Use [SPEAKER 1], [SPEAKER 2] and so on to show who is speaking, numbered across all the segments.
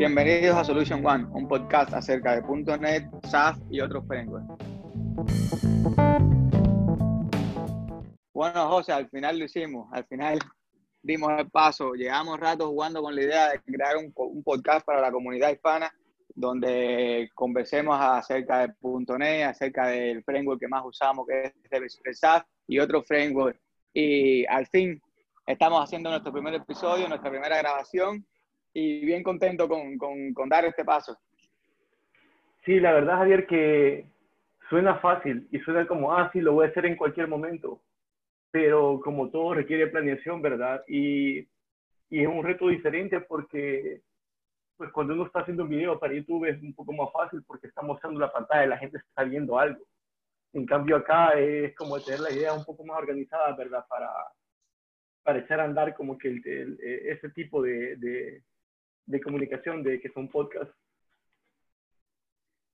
[SPEAKER 1] Bienvenidos a Solution One, un podcast acerca de .NET, SAF y otros frameworks. Bueno, José, al final lo hicimos, al final dimos el paso, llevamos rato jugando con la idea de crear un, podcast para la comunidad hispana donde conversemos acerca de .NET, acerca del framework que más usamos, que es el SAF y otros frameworks. Y al fin estamos haciendo nuestro primer episodio, nuestra primera grabación y bien contento con, con, con dar este paso.
[SPEAKER 2] Sí, la verdad, Javier, que suena fácil y suena como, ah, sí, lo voy a hacer en cualquier momento. Pero como todo requiere planeación, ¿verdad? Y, y es un reto diferente porque pues cuando uno está haciendo un video para YouTube es un poco más fácil porque está mostrando la pantalla, la gente está viendo algo. En cambio acá es como tener la idea un poco más organizada, ¿verdad? Para, para echar a andar como que el, ese tipo de, de, de comunicación de que son podcasts.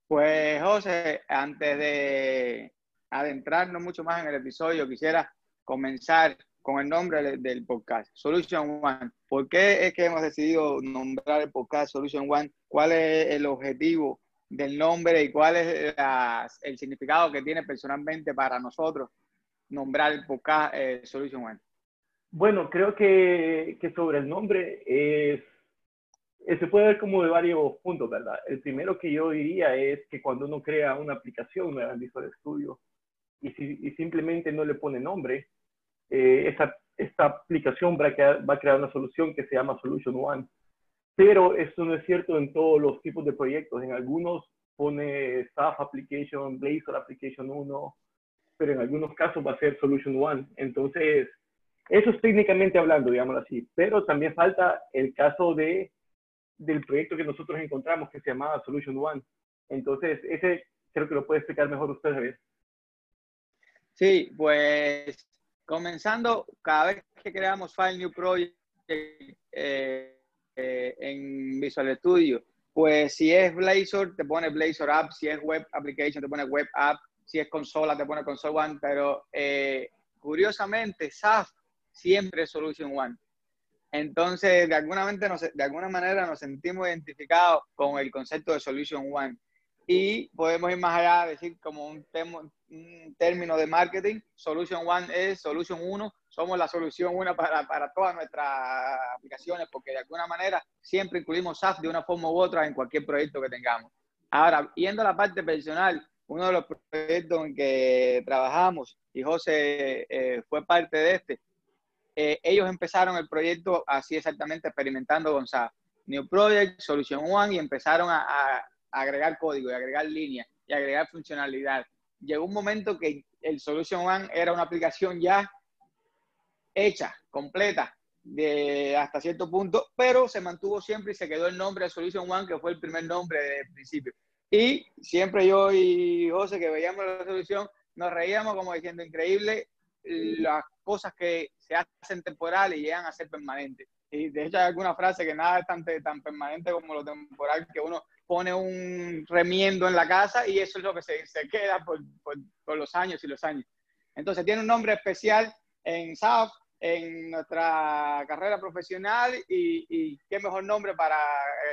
[SPEAKER 1] Pues José, antes de adentrarnos mucho más en el episodio, quisiera comenzar con el nombre del podcast, Solution One. ¿Por qué es que hemos decidido nombrar el podcast Solution One? ¿Cuál es el objetivo del nombre y cuál es el significado que tiene personalmente para nosotros nombrar el podcast eh, Solution One?
[SPEAKER 2] Bueno, creo que, que sobre el nombre es eh, se puede ver como de varios puntos, ¿verdad? El primero que yo diría es que cuando uno crea una aplicación en Visual Studio y, si, y simplemente no le pone nombre, eh, esa, esta aplicación va a, crear, va a crear una solución que se llama Solution One. Pero eso no es cierto en todos los tipos de proyectos. En algunos pone SAF Application, Blazor Application 1, pero en algunos casos va a ser Solution One. Entonces, eso es técnicamente hablando, digámoslo así. Pero también falta el caso de del proyecto que nosotros encontramos que se llamaba Solution One. Entonces, ese creo que lo puede explicar mejor usted, Javier.
[SPEAKER 1] Sí, pues comenzando, cada vez que creamos File New Project eh, eh, en Visual Studio, pues si es Blazor, te pone Blazor App, si es Web Application, te pone Web App, si es consola, te pone Console One, pero eh, curiosamente, SAF siempre es Solution One. Entonces, de alguna, de alguna manera nos sentimos identificados con el concepto de Solution One. Y podemos ir más allá, decir como un, un término de marketing, Solution One es Solution 1, somos la solución una para, para todas nuestras aplicaciones, porque de alguna manera siempre incluimos SAF de una forma u otra en cualquier proyecto que tengamos. Ahora, yendo a la parte personal, uno de los proyectos en que trabajamos, y José eh, fue parte de este, eh, ellos empezaron el proyecto así exactamente experimentando con SAP. New Project, Solution One y empezaron a, agregar código y agregar líneas y agregar funcionalidad. Llegó un momento que el Solution One era una aplicación ya hecha, completa, de hasta cierto punto, pero se mantuvo siempre y se quedó el nombre de Solution One, que fue el primer nombre del principio. Y siempre yo y José, que veíamos la solución, nos reíamos como diciendo, increíble las cosas que se hacen temporales llegan a ser permanentes. Y de hecho hay alguna frase que nada es tan, tan permanente como lo temporal, que uno pone un remiendo en la casa y eso es lo que se, queda por, los años y los años. Entonces tiene un nombre especial en SAF, en nuestra carrera profesional y, qué mejor nombre para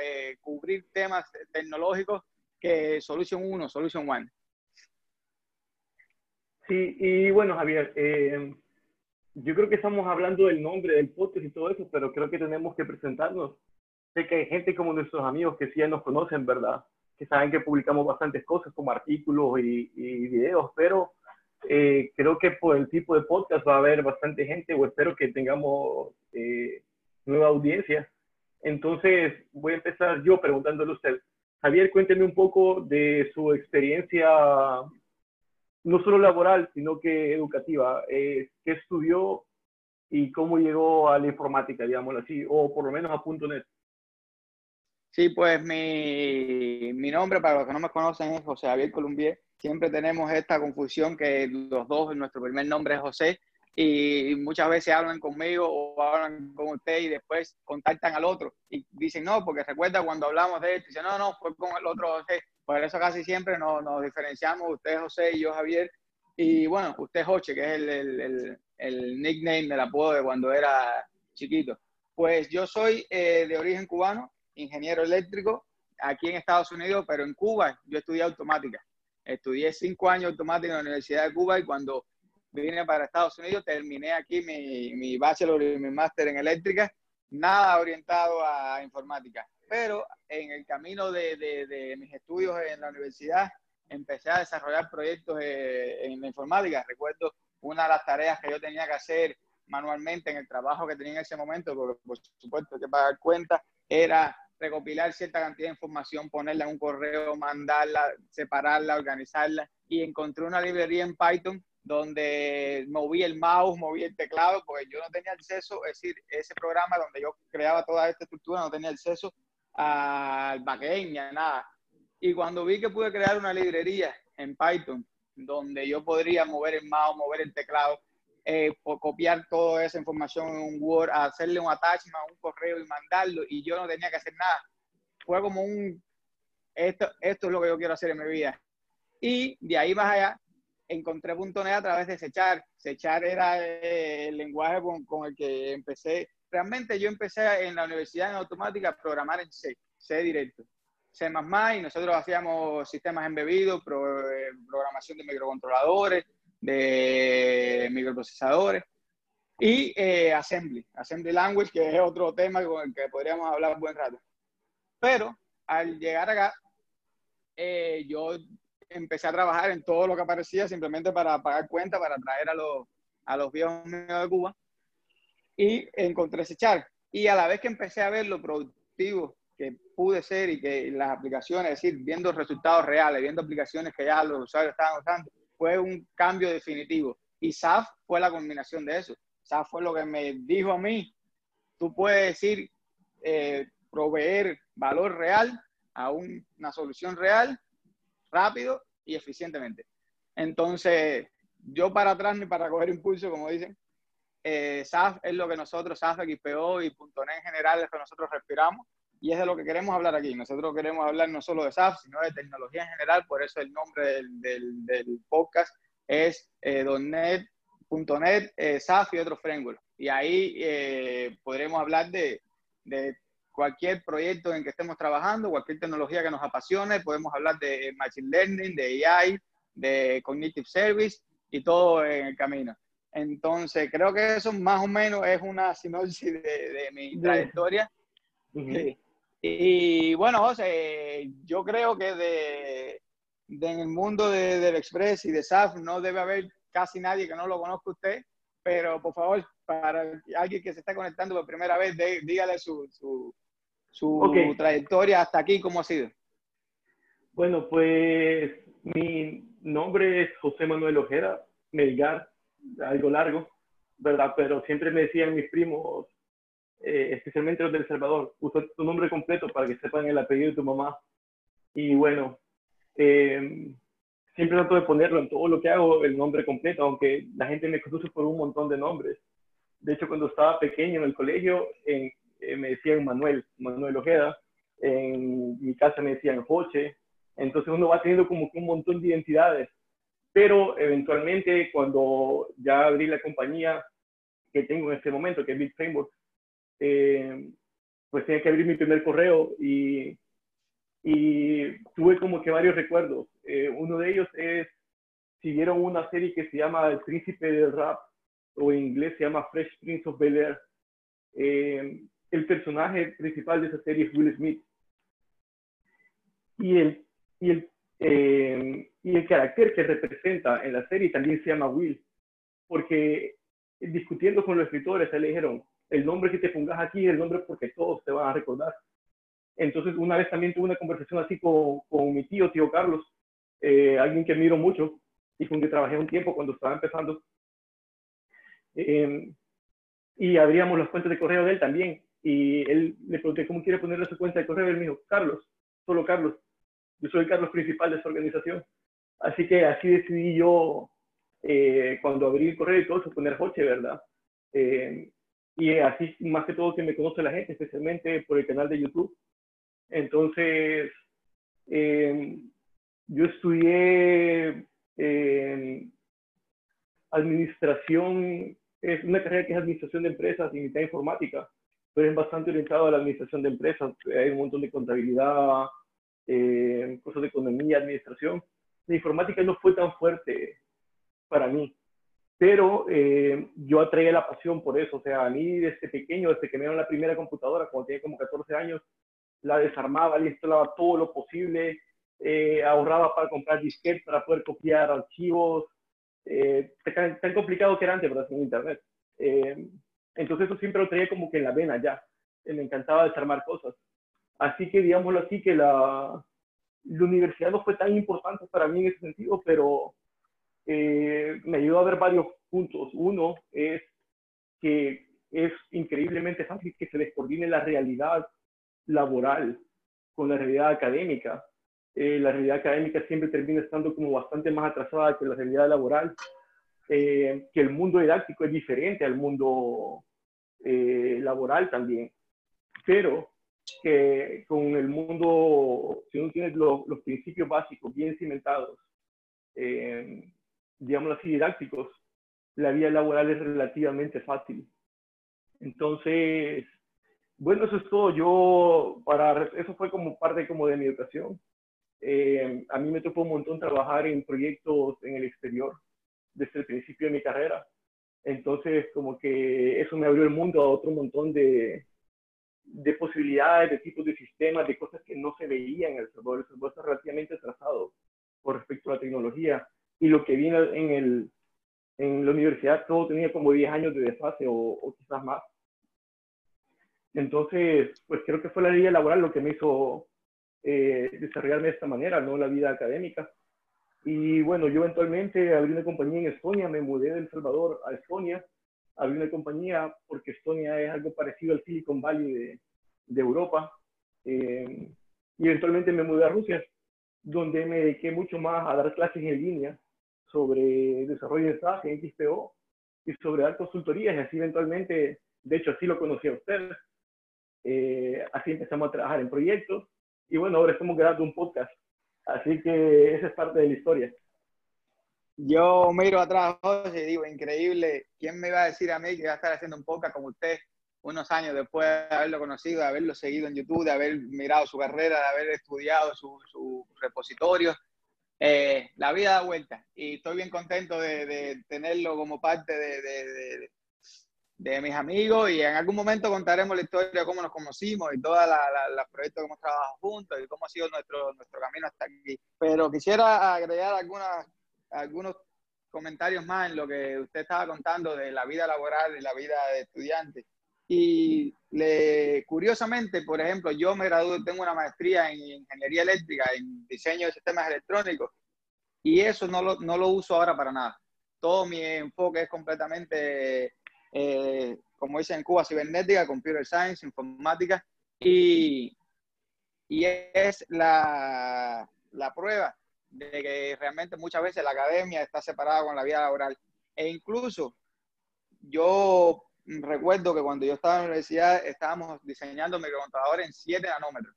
[SPEAKER 1] eh, cubrir temas tecnológicos que Solution 1, Solution One.
[SPEAKER 2] Sí, y bueno, Javier, eh, yo creo que estamos hablando del nombre del podcast y todo eso, pero creo que tenemos que presentarnos. Sé que hay gente como nuestros amigos que sí ya nos conocen, ¿verdad? Que saben que publicamos bastantes cosas como artículos y, videos, pero eh, creo que por el tipo de podcast va a haber bastante gente o espero que tengamos eh, nueva audiencia. Entonces voy a empezar yo preguntándole a usted. Javier, cuénteme un poco de su experiencia no solo laboral, sino que educativa. Eh, ¿Qué estudió y cómo llegó a la informática, digámoslo así, o por lo menos a punto .NET?
[SPEAKER 1] Sí, pues mi, mi, nombre, para los que no me conocen, es José Javier Columbier. Siempre tenemos esta confusión que los dos, nuestro primer nombre es José, y muchas veces hablan conmigo o hablan con usted y después contactan al otro y dicen no, porque recuerda cuando hablamos de esto, dicen no, no, fue con el otro José. Por eso casi siempre nos, diferenciamos, usted José y yo Javier. Y bueno, usted Joche, que es el, el, el, nickname del apodo de cuando era chiquito. Pues yo soy eh, de origen cubano, ingeniero eléctrico aquí en Estados Unidos, pero en Cuba yo estudié automática. Estudié cinco años automática en la Universidad de Cuba y cuando vine para Estados Unidos terminé aquí mi, mi bachelor y mi máster en eléctrica, nada orientado a informática. Pero en el camino de, de, mis estudios en la universidad empecé a desarrollar proyectos eh, en la informática. Recuerdo una de las tareas que yo tenía que hacer manualmente en el trabajo que tenía en ese momento, porque por supuesto que pagar cuenta, era recopilar cierta cantidad de información, ponerla en un correo, mandarla, separarla, organizarla. Y encontré una librería en Python donde moví el mouse, moví el teclado, porque yo no tenía acceso, es decir, ese programa donde yo creaba toda esta estructura no tenía acceso al backend nada. Y cuando vi que pude crear una librería en Python donde yo podría mover el mouse, mover el teclado, eh, copiar toda esa información en un Word, hacerle un attachment a un correo y mandarlo, y yo no tenía que hacer nada. Fue como un, esto, esto es lo que yo quiero hacer en mi vida. Y de ahí más allá, encontré .NET a través de Sechar. Sechar era eh, el lenguaje con, con, el que empecé. Realmente yo empecé en la universidad en automática a programar en C, C directo. C++ y nosotros hacíamos sistemas embebidos, eh, programación de microcontroladores, de microprocesadores y eh, Assembly, Assembly Language, que es otro tema con el que podríamos hablar un buen rato. Pero al llegar acá, eh, yo empecé a trabajar en todo lo que aparecía simplemente para pagar cuenta, para traer a los, a los viejos míos de Cuba y encontré ese char. Y a la vez que empecé a ver lo productivo que pude ser y que las aplicaciones, es decir, viendo resultados reales, viendo aplicaciones que ya los usuarios estaban usando, fue un cambio definitivo. Y SAF fue la combinación de eso. SAF fue lo que me dijo a mí, tú puedes decir, eh, proveer valor real a una solución real, rápido y eficientemente. Entonces, yo para atrás ni para coger impulso, como dicen, eh, SAF es lo que nosotros, SAF, XPO y .NET en general es lo que nosotros respiramos y es de lo que queremos hablar aquí. Nosotros queremos hablar no solo de SAF, sino de tecnología en general, por eso el nombre del, del, podcast es eh, .NET, .NET eh, SAF y otros frameworks. Y ahí eh, podremos hablar de, de, cualquier proyecto en que estemos trabajando, cualquier tecnología que nos apasione, podemos hablar de Machine Learning, de AI, de Cognitive Service y todo en el camino. Entonces, creo que eso más o menos es una sinopsis de, de mi trayectoria. sí. Y bueno, José, yo creo que de, en el mundo de, del Express y de SAF no debe haber casi nadie que no lo conozca usted, pero por favor, para alguien que se está conectando por primera vez, dígale su, su, su trayectoria hasta aquí, ¿cómo ha sido?
[SPEAKER 2] Bueno, pues mi nombre es José Manuel Ojeda, Melgar, algo largo, ¿verdad? Pero siempre me decían mis primos, eh, especialmente los del Salvador. Usa tu nombre completo para que sepan el apellido de tu mamá. Y bueno, eh, siempre trato de ponerlo en todo lo que hago, el nombre completo, aunque la gente me conoce por un montón de nombres. De hecho, cuando estaba pequeño en el colegio, en, eh, me decían Manuel, Manuel Ojeda. En mi casa me decían Joche. Entonces uno va teniendo como un montón de identidades. Pero eventualmente, cuando ya abrí la compañía que tengo en este momento, que es Big Framework, eh, pues tenía que abrir mi primer correo y, y tuve como que varios recuerdos. Eh, uno de ellos es, si vieron una serie que se llama El Príncipe del Rap, o en inglés se llama Fresh Prince of Bel Air, eh, el personaje principal de esa serie es Will Smith. Y el, y el, y el carácter que representa en la serie también se llama Will, porque discutiendo con los escritores, le dijeron, el nombre que te pongas aquí es el nombre porque todos te van a recordar. Entonces, una vez también tuve una conversación así con, con mi tío, tío Carlos, eh, alguien que admiro mucho y con quien trabajé un tiempo cuando estaba empezando. Eh, y abríamos las cuentas de correo de él también. Y él le pregunté cómo quiere ponerle su cuenta de correo. Él me dijo, Carlos, solo Carlos. Yo soy el Carlos principal de esa organización. Así que así decidí yo, eh, cuando abrí el correo y todo eso, poner Joche, ¿verdad? Eh, y así más que todo que me conoce la gente, especialmente por el canal de YouTube. Entonces, eh, yo estudié eh, administración, es una carrera que es administración de empresas y mitad informática. pero es bastante orientado a la administración de empresas. Hay un montón de contabilidad, eh, cosas de economía, administración. La informática no fue tan fuerte para mí, pero eh, yo atraía la pasión por eso. O sea, a mí desde pequeño, desde que me dieron la primera computadora, cuando tenía como 14 años, la desarmaba, le instalaba todo lo posible, eh, ahorraba para comprar disquetes, para poder copiar archivos, eh, tan, tan, complicado que era antes, para hacer internet. Eh, entonces eso siempre lo traía como que en la vena ya. Me encantaba desarmar cosas. Así que digámoslo así, que la, la universidad no fue tan importante para mí en ese sentido, pero eh, me ayudó a ver varios puntos. Uno es que es increíblemente fácil que se descoordine la realidad laboral con la realidad académica. Eh, la realidad académica siempre termina estando como bastante más atrasada que la realidad laboral, eh, que el mundo didáctico es diferente al mundo eh, laboral también, pero que con el mundo, si uno tiene los, los principios básicos bien cimentados, digamos así, didácticos, la vida laboral es relativamente fácil. Entonces, bueno, eso es todo. Yo, para, eso fue como parte como de mi educación. Eh, a mí me tocó un montón trabajar en proyectos en el exterior desde el principio de mi carrera. Entonces, como que eso me abrió el mundo a otro montón de, de posibilidades, de tipos de sistemas, de cosas que no se veían en El Salvador. El Salvador está relativamente atrasado con respecto a la tecnología. Y lo que vino en, el, en la universidad, todo tenía como 10 años de desfase o, o quizás más. Entonces, pues creo que fue la vida laboral lo que me hizo eh, desarrollarme de esta manera, no la vida académica. Y bueno, yo eventualmente abrí una compañía en Estonia, me mudé de El Salvador a Estonia, abrí una compañía porque Estonia es algo parecido al Silicon Valley de, de Europa. Eh, y eventualmente me mudé a Rusia, donde me dediqué mucho más a dar clases en línea sobre desarrollo de SaaS en XPO y sobre dar consultorías y así eventualmente, de hecho así lo conocí a usted, eh, así empezamos a trabajar en proyectos y bueno, ahora estamos grabando un podcast. Así que esa es parte de la historia.
[SPEAKER 1] Yo miro atrás, José, y digo, increíble, ¿quién me iba a decir a mí que iba a estar haciendo un podcast como usted unos años después de haberlo conocido, de haberlo seguido en YouTube, de haber mirado su carrera, de haber estudiado su, su repositorio? Eh, la vida da vuelta y estoy bien contento de, tenerlo como parte de, de, de mis amigos y en algún momento contaremos la historia de cómo nos conocimos y todos los proyectos que hemos trabajado juntos y cómo ha sido nuestro, nuestro camino hasta aquí. Pero quisiera agregar algunas, algunos comentarios más en lo que usted estaba contando de la vida laboral y la vida de estudiante. Y le, curiosamente, por ejemplo, yo me gradué, tengo una maestría en ingeniería eléctrica, en diseño de sistemas electrónicos, y eso no lo, no lo uso ahora para nada. Todo mi enfoque es completamente eh, como dicen en Cuba, cibernética, computer science, informática, y, y es la, la prueba de que realmente muchas veces la academia está separada con la vida laboral. E incluso yo recuerdo que cuando yo estaba en la universidad estábamos diseñando microcontroladores en 7 nanómetros.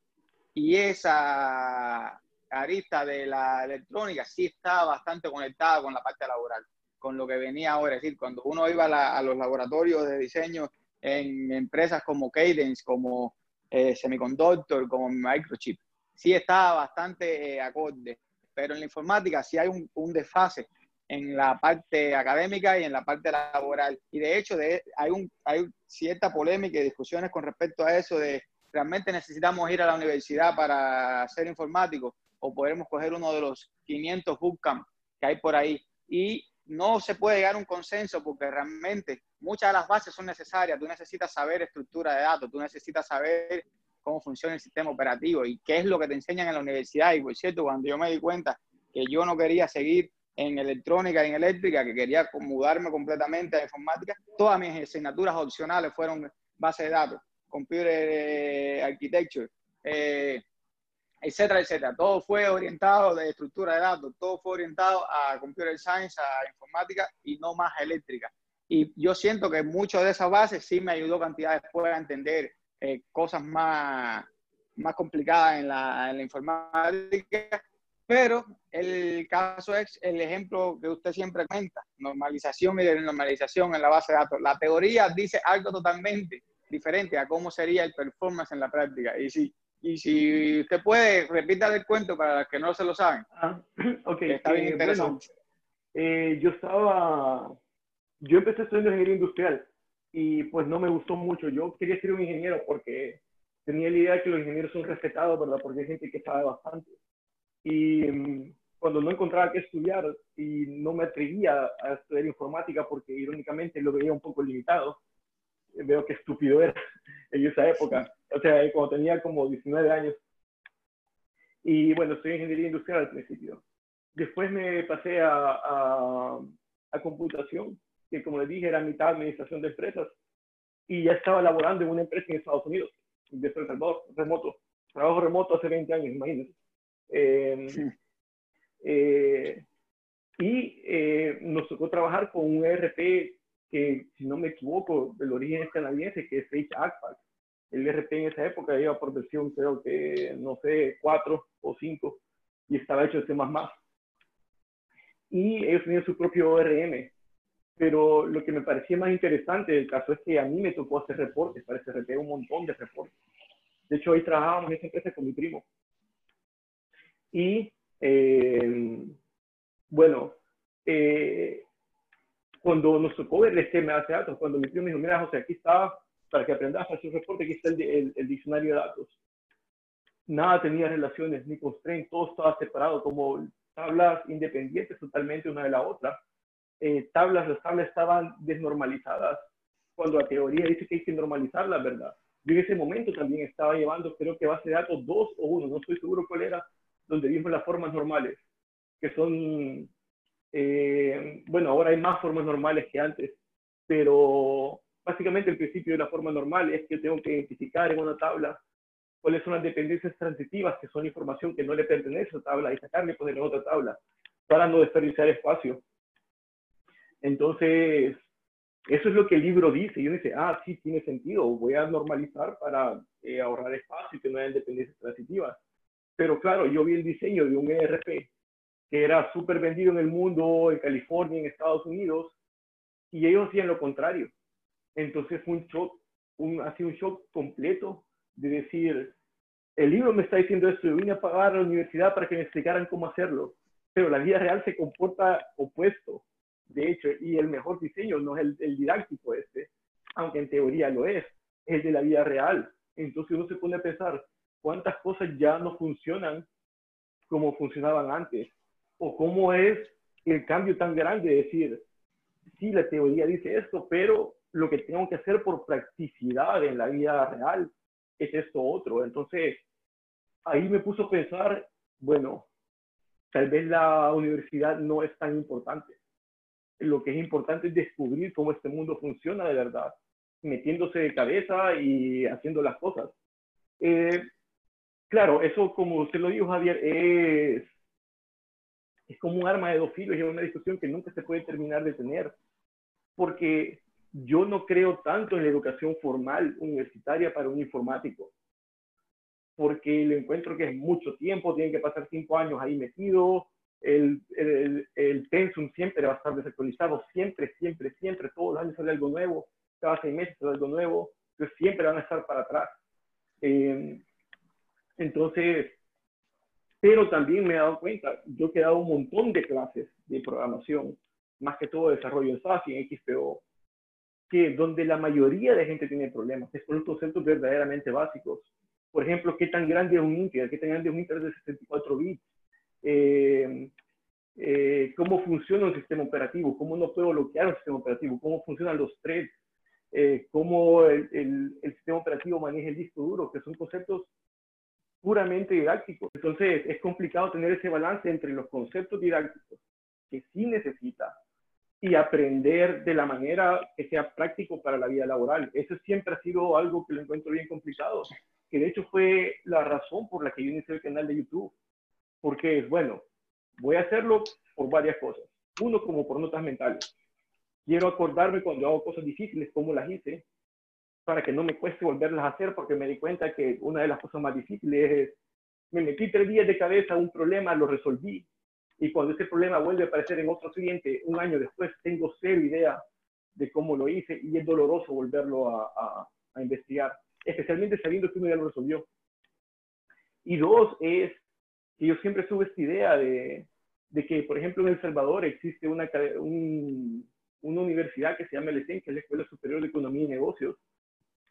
[SPEAKER 1] Y esa arista de la electrónica sí estaba bastante conectada con la parte laboral con lo que venía ahora. Es decir, cuando uno iba a, los laboratorios de diseño en empresas como Cadence, como eh, Semiconductor, como Microchip, sí estaba bastante eh, acorde. Pero en la informática sí hay un, un, desfase en la parte académica y en la parte laboral. Y de hecho de, hay, un, hay cierta polémica y discusiones con respecto a eso de realmente necesitamos ir a la universidad para ser informáticos o podemos coger uno de los 500 bootcamp que hay por ahí. Y no se puede llegar a un consenso porque realmente muchas de las bases son necesarias. Tú necesitas saber estructura de datos, tú necesitas saber cómo funciona el sistema operativo y qué es lo que te enseñan en la universidad. Y por cierto, cuando yo me di cuenta que yo no quería seguir en electrónica y en eléctrica, que quería mudarme completamente a informática, todas mis asignaturas opcionales fueron base de datos, computer eh, architecture, eh, etcétera, etcétera. Todo fue orientado de estructura de datos, todo fue orientado a computer science, a informática y no más eléctrica. Y yo siento que mucho de esas bases sí me ayudó cantidad después a entender eh, cosas más, más complicadas en la, en la informática, pero el caso es el ejemplo que usted siempre cuenta, normalización y normalización en la base de datos. La teoría dice algo totalmente diferente a cómo sería el performance en la práctica. Y si, y si usted puede, repita el cuento para los que no se lo saben.
[SPEAKER 2] Ah, ok. Está bien eh, interesante. Eh, yo estaba, yo empecé estudiando ingeniería industrial y pues no me gustó mucho. Yo quería ser un ingeniero porque tenía la idea de que los ingenieros son respetados, ¿verdad? Porque hay gente que sabe bastante. Y mm, cuando no encontraba qué estudiar y no me atrevía a estudiar informática porque irónicamente lo veía un poco limitado, veo qué estúpido era en esa época, o sea, cuando tenía como 19 años. Y bueno, en ingeniería industrial al principio. Después me pasé a, a, a computación, que como les dije era mitad administración de empresas, y ya estaba laborando en una empresa en Estados Unidos, de remoto, trabajo remoto hace 20 años, imagínense. Eh, eh, y eh, nos tocó trabajar con un ERP que, si no me equivoco, del origen es canadiense, que es H El ERP en esa época iba por versión, creo que, no sé, 4 o 5, y estaba hecho de C++. Y ellos tenían su propio ORM. Pero lo que me parecía más interesante del caso es que a mí me tocó hacer reportes para ese ERP, un montón de reportes. De hecho, ahí trabajábamos en esa empresa con mi primo. Y eh, bueno, eh, cuando nos tocó ver el esquema de datos, cuando mi tío me dijo, mira, José, aquí está, para que aprendas a hacer un reporte, aquí está el, el, diccionario de datos. Nada tenía relaciones ni constraints, todo estaba separado como tablas independientes totalmente una de la otra. Eh, tablas, las tablas estaban desnormalizadas, cuando la teoría dice que hay que normalizarlas, ¿verdad? Yo en ese momento también estaba llevando, creo que base de datos 2 o 1, no estoy seguro cuál era, donde vimos las formas normales, que son, eh, bueno, ahora hay más formas normales que antes, pero básicamente el principio de la forma normal es que tengo que identificar en una tabla cuáles son las dependencias transitivas, que son información que no le pertenece a esa tabla, y sacarle y ponerla en otra tabla, para no desperdiciar espacio. Entonces, eso es lo que el libro dice. Y uno dice, ah, sí, tiene sentido, voy a normalizar para eh, ahorrar espacio y que no haya dependencias transitivas. Pero claro, yo vi el diseño de un ERP que era súper vendido en el mundo, en California, en Estados Unidos, y ellos hacían lo contrario. Entonces fue un shock, un, ha un shock completo de decir, el libro me está diciendo esto, yo vine a pagar a la universidad para que me explicaran cómo hacerlo, pero la vida real se comporta opuesto, de hecho, y el mejor diseño no es el, didáctico este, aunque en teoría lo es, es de la vida real. Entonces uno se pone a pensar, cuántas cosas ya no funcionan como funcionaban antes, o cómo es el cambio tan grande de decir, sí, la teoría dice esto, pero lo que tengo que hacer por practicidad en la vida real es esto otro. Entonces, ahí me puso a pensar, bueno, tal vez la universidad no es tan importante. Lo que es importante es descubrir cómo este mundo funciona de verdad, metiéndose de cabeza y haciendo las cosas. Eh, Claro, eso como usted lo dijo, Javier, es, es como un arma de dos filos y es una discusión que nunca se puede terminar de tener, porque yo no creo tanto en la educación formal universitaria para un informático, porque le encuentro que es mucho tiempo, tienen que pasar cinco años ahí metido, el, el, el pensum siempre va a estar desactualizado, siempre, siempre, siempre, todos los años sale algo nuevo, cada seis meses sale algo nuevo, entonces siempre van a estar para atrás. Eh, entonces, pero también me he dado cuenta, yo he dado un montón de clases de programación, más que todo desarrollo en SAS y en XPO, que donde la mayoría de gente tiene problemas, es por los conceptos verdaderamente básicos. Por ejemplo, qué tan grande es un integer, qué tan grande es un integer de 64 bits, eh, eh, cómo funciona un sistema operativo, cómo no puedo bloquear un sistema operativo, cómo funcionan los threads, eh, cómo el, el, sistema operativo maneja el disco duro, que son conceptos puramente didáctico. Entonces es complicado tener ese balance entre los conceptos didácticos que sí necesita y aprender de la manera que sea práctico para la vida laboral. Eso siempre ha sido algo que lo encuentro bien complicado, que de hecho fue la razón por la que yo inicié el canal de YouTube, porque es bueno, voy a hacerlo por varias cosas. Uno, como por notas mentales. Quiero acordarme cuando hago cosas difíciles, cómo las hice, para que no me cueste volverlas a hacer, porque me di cuenta que una de las cosas más difíciles es, me metí tres días de cabeza a un problema, lo resolví, y cuando ese problema vuelve a aparecer en otro cliente un año después, tengo cero idea de cómo lo hice y es doloroso volverlo a, a investigar, especialmente sabiendo que uno ya lo resolvió. Y dos es que yo siempre tuve esta idea de, de que, por ejemplo, en El Salvador existe una, una universidad que se llama el ESEN, que es la Escuela Superior de Economía y Negocios,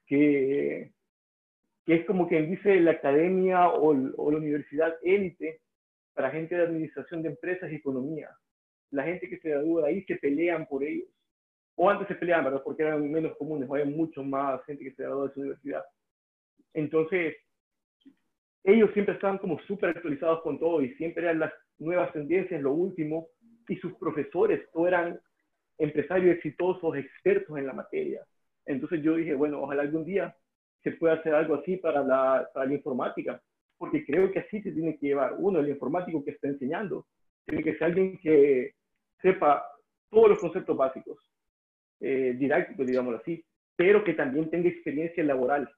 [SPEAKER 2] que, que es como quien dice la academia o, o la universidad élite para gente de administración de empresas y economía. La gente que se gradúa de ahí se pelean por ellos. O antes se peleaban, ¿verdad? Porque eran menos comunes, hay mucho más gente que se gradúa de esa universidad. Entonces, ellos siempre estaban como súper actualizados con todo y siempre eran las nuevas tendencias, lo último, y sus profesores, todos eran empresarios exitosos, expertos en la materia. Entonces yo dije, bueno, ojalá algún día se pueda hacer algo así para la, para la informática, porque creo que así se tiene que llevar. Uno, el informático que está enseñando, tiene que ser alguien que sepa todos los conceptos básicos, eh, didácticos, digámoslo así, pero que también tenga experiencia laboral,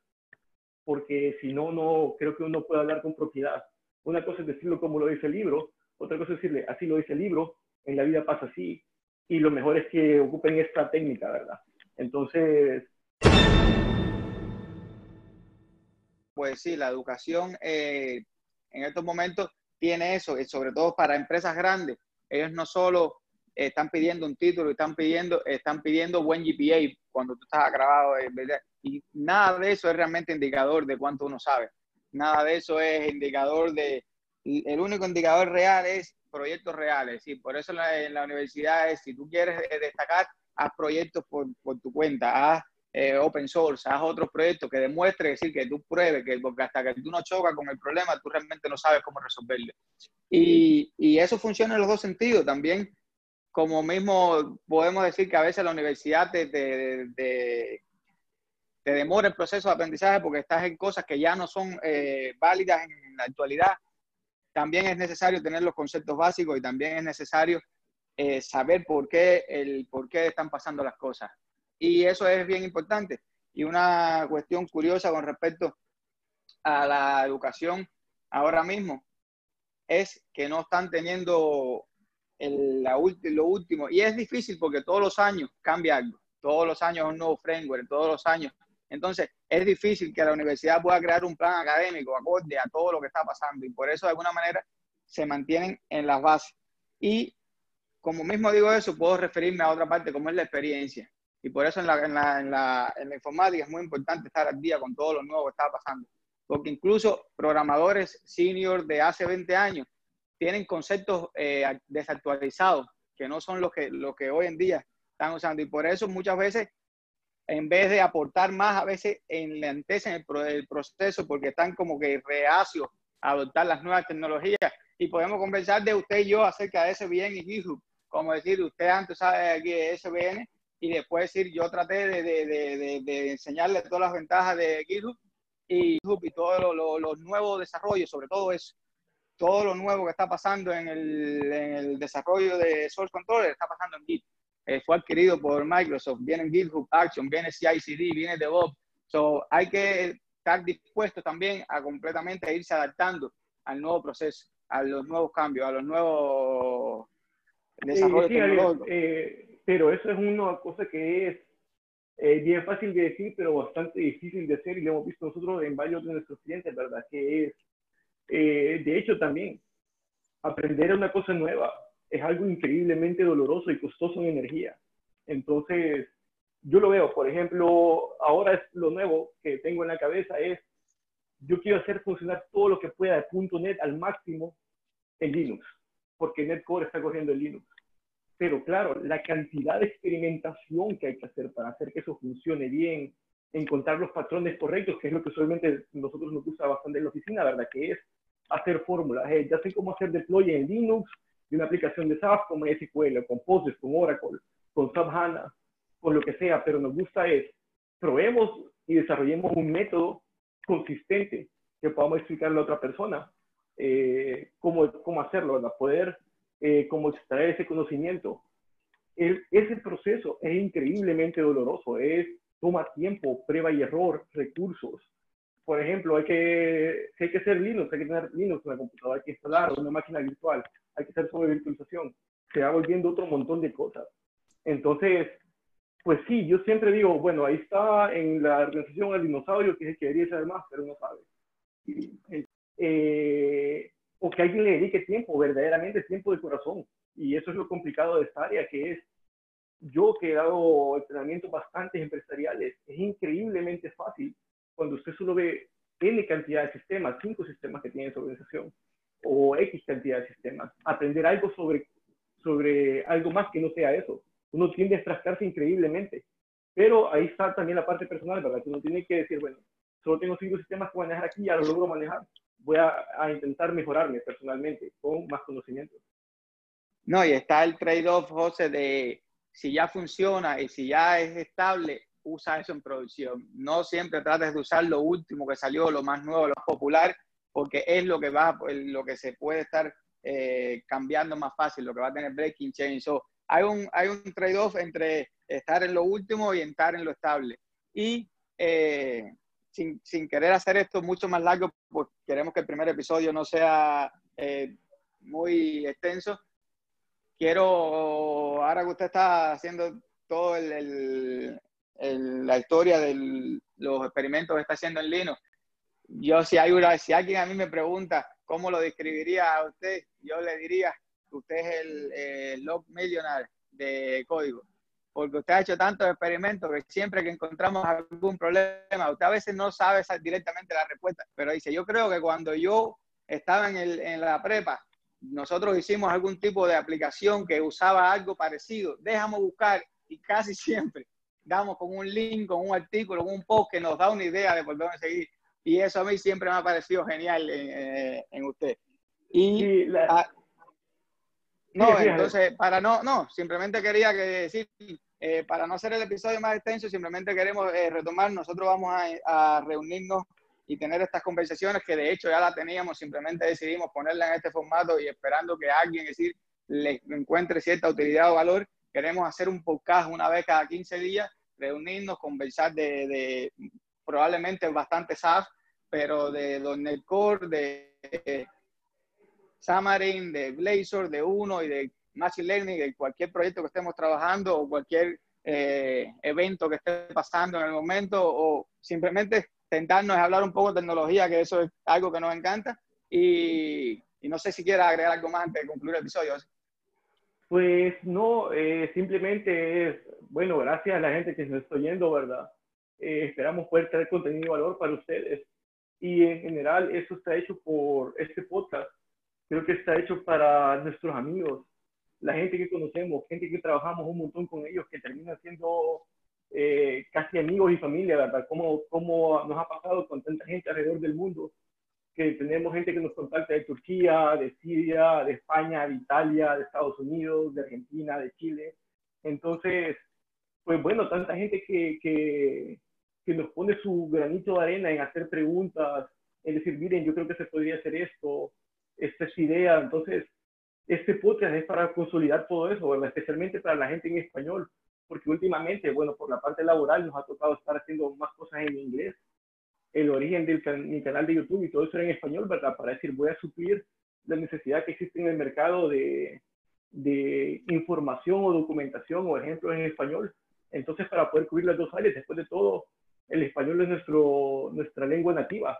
[SPEAKER 2] porque si no, no creo que uno pueda hablar con propiedad. Una cosa es decirlo como lo dice el libro, otra cosa es decirle, así lo dice el libro, en la vida pasa así, y lo mejor es que ocupen esta técnica, ¿verdad? Entonces...
[SPEAKER 1] Pues sí, la educación eh, en estos momentos tiene eso, y sobre todo para empresas grandes. Ellos no solo están pidiendo un título, están pidiendo, están pidiendo buen GPA cuando tú estás grabado, y nada de eso es realmente indicador de cuánto uno sabe. Nada de eso es indicador de, el único indicador real es proyectos reales. Y por eso en la, universidad es, si tú quieres destacar, haz proyectos por, por tu cuenta, haz eh, open source, haz otros proyectos que demuestre, decir, que tú pruebes, que porque hasta que tú no chocas con el problema, tú realmente no sabes cómo resolverlo. Y, y eso funciona en los dos sentidos. También, como mismo podemos decir que a veces la universidad te, te, te, te demora el proceso de aprendizaje porque estás en cosas que ya no son eh, válidas en la actualidad también es necesario tener los conceptos básicos y también es necesario eh, saber por qué, el, por qué están pasando las cosas. Y eso es bien importante. Y una cuestión curiosa con respecto a la educación ahora mismo es que no están teniendo el, la, lo último. Y es difícil porque todos los años cambia algo. Todos los años un nuevo framework, todos los años entonces, es difícil que la universidad pueda crear un plan académico acorde a todo lo que está pasando y por eso de alguna manera se mantienen en las bases. Y como mismo digo eso, puedo referirme a otra parte como es la experiencia. Y por eso en la, en la, en la, en la informática es muy importante estar al día con todo lo nuevo que está pasando. Porque incluso programadores senior de hace 20 años tienen conceptos eh, desactualizados que no son los que, los que hoy en día están usando. Y por eso muchas veces en vez de aportar más, a veces enlentecen el, el proceso porque están como que reacios a adoptar las nuevas tecnologías. Y podemos conversar de usted y yo acerca de SBN y GitHub. Como decir, usted antes sabe aquí de SBN y después decir, yo traté de, de, de, enseñarle todas las ventajas de GitHub y y todos los lo, nuevos desarrollos, sobre todo eso. Todo lo nuevo que está pasando en el, en el desarrollo de Source Controller está pasando en GitHub. Eh, fue adquirido por Microsoft, viene GitHub Action, viene CI/CD, viene DevOps. So, hay que estar dispuesto también a completamente irse adaptando al nuevo proceso, a los nuevos cambios, a los nuevos desarrollos tecnológicos.
[SPEAKER 2] Eh, pero eso es una cosa que es eh, bien fácil de decir, pero bastante difícil de hacer y lo hemos visto nosotros en varios de nuestros clientes, ¿verdad? Que es, de hecho, también aprender una cosa nueva es algo increíblemente doloroso y costoso en energía. Entonces, yo lo veo, por ejemplo, ahora es lo nuevo que tengo en la cabeza es, yo quiero hacer funcionar todo lo que pueda de .NET al máximo en Linux, porque NetCore está corriendo en Linux. Pero claro, la cantidad de experimentación que hay que hacer para hacer que eso funcione bien, encontrar los patrones correctos, que es lo que usualmente nosotros nos gusta bastante en la oficina, ¿verdad? Que es hacer fórmulas. Eh, ya sé cómo hacer deploy en Linux, de una aplicación de SAP como SQL, con Postgres, con Oracle, con SAP HANA, con lo que sea, pero nos gusta es, probemos y desarrollemos un método consistente que podamos explicarle a otra persona eh, cómo, cómo hacerlo, ¿verdad? Poder eh, cómo extraer ese conocimiento. El, ese proceso es increíblemente doloroso, es, toma tiempo, prueba y error, recursos. Por ejemplo, hay que, hay que hacer Linux, hay que tener Linux en la computadora, hay que instalar una máquina virtual, hay que hacer sobre virtualización, se va volviendo otro montón de cosas. Entonces, pues sí, yo siempre digo, bueno, ahí está en la organización el dinosaurio que es el que debería saber más, pero no sabe. Eh, o que alguien le dedique tiempo, verdaderamente tiempo de corazón. Y eso es lo complicado de esta área, que es yo que he dado entrenamientos bastante empresariales, es increíblemente fácil cuando usted solo ve N cantidad de sistemas, cinco sistemas que tiene su organización, o X cantidad de sistemas, aprender algo sobre, sobre algo más que no sea eso. Uno tiende a extractarse increíblemente, pero ahí está también la parte personal, ¿verdad? Que uno tiene que decir, bueno, solo tengo cinco sistemas que manejar aquí, ya lo logro manejar. Voy a, a intentar mejorarme personalmente con más conocimiento.
[SPEAKER 1] No, y está el trade-off, José, de si ya funciona y si ya es estable, usa eso en producción. No siempre trates de usar lo último que salió, lo más nuevo, lo más popular, porque es lo que va, lo que se puede estar eh, cambiando más fácil, lo que va a tener breaking change. So, hay un, hay un trade-off entre estar en lo último y estar en lo estable. Y eh, sin, sin, querer hacer esto mucho más largo, pues queremos que el primer episodio no sea eh, muy extenso. Quiero, ahora que usted está haciendo todo el, el, la historia de los experimentos que está haciendo en Linux, yo si, hay una, si alguien a mí me pregunta cómo lo describiría a usted, yo le diría que usted es el eh, log millionaire de código. Porque usted ha hecho tantos experimentos que siempre que encontramos algún problema, usted a veces no sabe directamente la respuesta, pero dice, yo creo que cuando yo estaba en, el, en la prepa, nosotros hicimos algún tipo de aplicación que usaba algo parecido, déjame buscar y casi siempre damos con un link, con un artículo, con un post que nos da una idea de por dónde seguir. Y eso a mí siempre me ha parecido genial en, eh, en usted. Y la... no, entonces, para no, no, simplemente quería que decir, eh, para no hacer el episodio más extenso, simplemente queremos eh, retomar, nosotros vamos a, a, reunirnos y tener estas conversaciones que de hecho ya la teníamos, simplemente decidimos ponerla en este formato y esperando que alguien, es decir, le encuentre cierta utilidad o valor. Queremos hacer un podcast una vez cada 15 días, reunirnos, conversar de, de probablemente bastante SAF, pero de .NET Core, de, de Xamarin, de Blazor, de Uno y de Machine Learning, de cualquier proyecto que estemos trabajando o cualquier eh, evento que esté pasando en el momento o simplemente tentarnos hablar un poco de tecnología, que eso es algo que nos encanta. Y, no sé si quiera agregar algo más antes de concluir el episodio.
[SPEAKER 2] Pues no, eh, simplemente es, bueno, gracias a la gente que nos está oyendo, ¿verdad? Eh, esperamos poder traer contenido de valor para ustedes. Y en general, eso está hecho por este podcast. Creo que está hecho para nuestros amigos, la gente que conocemos, gente que trabajamos un montón con ellos, que terminan siendo eh, casi amigos y familia, ¿verdad? Como, como nos ha pasado con tanta gente alrededor del mundo, que tenemos gente que nos contacta de Turquía, de Siria, de España, de Italia, de Estados Unidos, de Argentina, de Chile. Entonces, pues bueno, tanta gente que, que, que nos pone su granito de arena en hacer preguntas, en decir, miren, yo creo que se podría hacer esto, esta es idea. Entonces, este podcast es para consolidar todo eso, ¿verdad? especialmente para la gente en español, porque últimamente, bueno, por la parte laboral nos ha tocado estar haciendo más cosas en inglés. El origen de mi canal de YouTube y todo eso era en español, ¿verdad? Para decir, voy a suplir la necesidad que existe en el mercado de, de información o documentación o ejemplos en español. Entonces, para poder cubrir las dos áreas, después de todo, el español es nuestro, nuestra lengua nativa,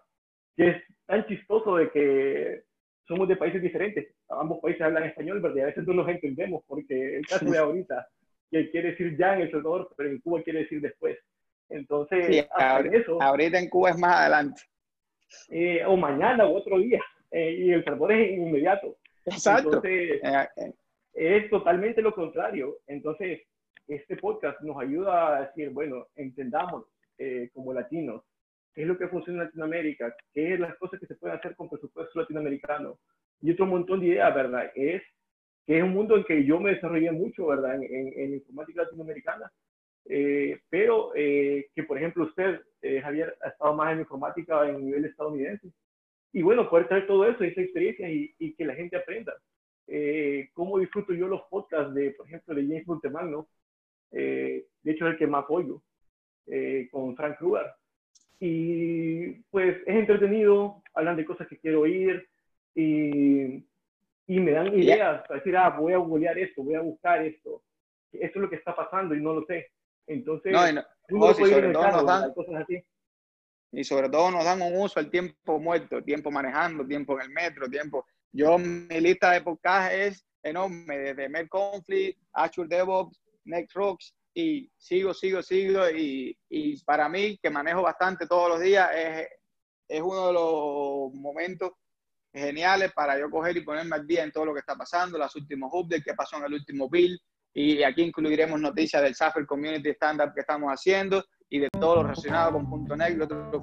[SPEAKER 2] que es tan chistoso de que somos de países diferentes. Ambos países hablan español, pero a veces no los entendemos, porque el caso de ahorita, que quiere decir ya en El Salvador, pero en Cuba quiere decir después. Entonces,
[SPEAKER 1] sí, ahorita, eso, ahorita en Cuba es más adelante.
[SPEAKER 2] Eh, o mañana o otro día. Eh, y El Salvador es inmediato.
[SPEAKER 1] Exacto.
[SPEAKER 2] Entonces, eh, es totalmente lo contrario. Entonces, este podcast nos ayuda a decir, bueno, entendamos como latinos qué es lo que funciona en Latinoamérica, qué es las cosas que se pueden hacer con presupuesto latinoamericano y otro montón de ideas, ¿verdad? Es que es un mundo en que yo me desarrollé mucho, ¿verdad? En, en, informática latinoamericana, eh, pero eh, que, por ejemplo, usted, eh, Javier, ha estado más en informática en nivel estadounidense. Y bueno, poder traer todo eso, esa experiencia y, y que la gente aprenda. ¿Cómo disfruto yo los podcasts de, por ejemplo, de James Montemagno? de hecho, es el que más apoyo, con Frank Kruger y pues es entretenido, hablan de cosas que quiero oír y, y me dan ideas para decir, ah, voy a googlear esto, voy a buscar esto. Esto es lo que está pasando y no lo sé. Entonces,
[SPEAKER 1] no, y, no, oh, sobre todo
[SPEAKER 2] carro,
[SPEAKER 1] nos dan,
[SPEAKER 2] cosas así.
[SPEAKER 1] y sobre todo nos dan un uso al tiempo muerto, tiempo manejando, tiempo en el metro, tiempo. Yo, mi lista de podcast es enorme, desde Mer Conflict, Azure DevOps, Next Rocks, y sigo, sigo, sigo, y, y para mí, que manejo bastante todos los días, es, es uno de los momentos geniales para yo coger y ponerme al día en todo lo que está pasando, los últimos updates, qué pasó en el último build, y aquí incluiremos noticias del Suffer Community Standard que estamos haciendo y de todo lo relacionado con .NET y otros.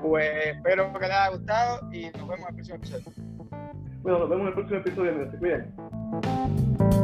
[SPEAKER 1] Pues espero que les haya gustado y nos vemos en el próximo episodio.
[SPEAKER 2] Bueno, nos vemos en el próximo episodio, amigos. Se.